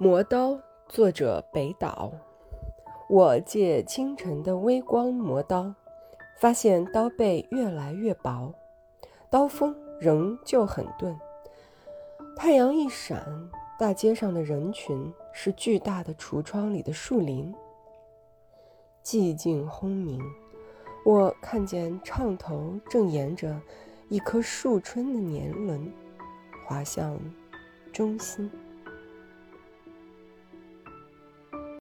磨刀，作者北岛。我借清晨的微光磨刀，发现刀背越来越薄，刀锋仍旧很钝。太阳一闪，大街上的人群是巨大的橱窗里的树林。寂静轰鸣，我看见唱头正沿着一棵树春的年轮滑向中心。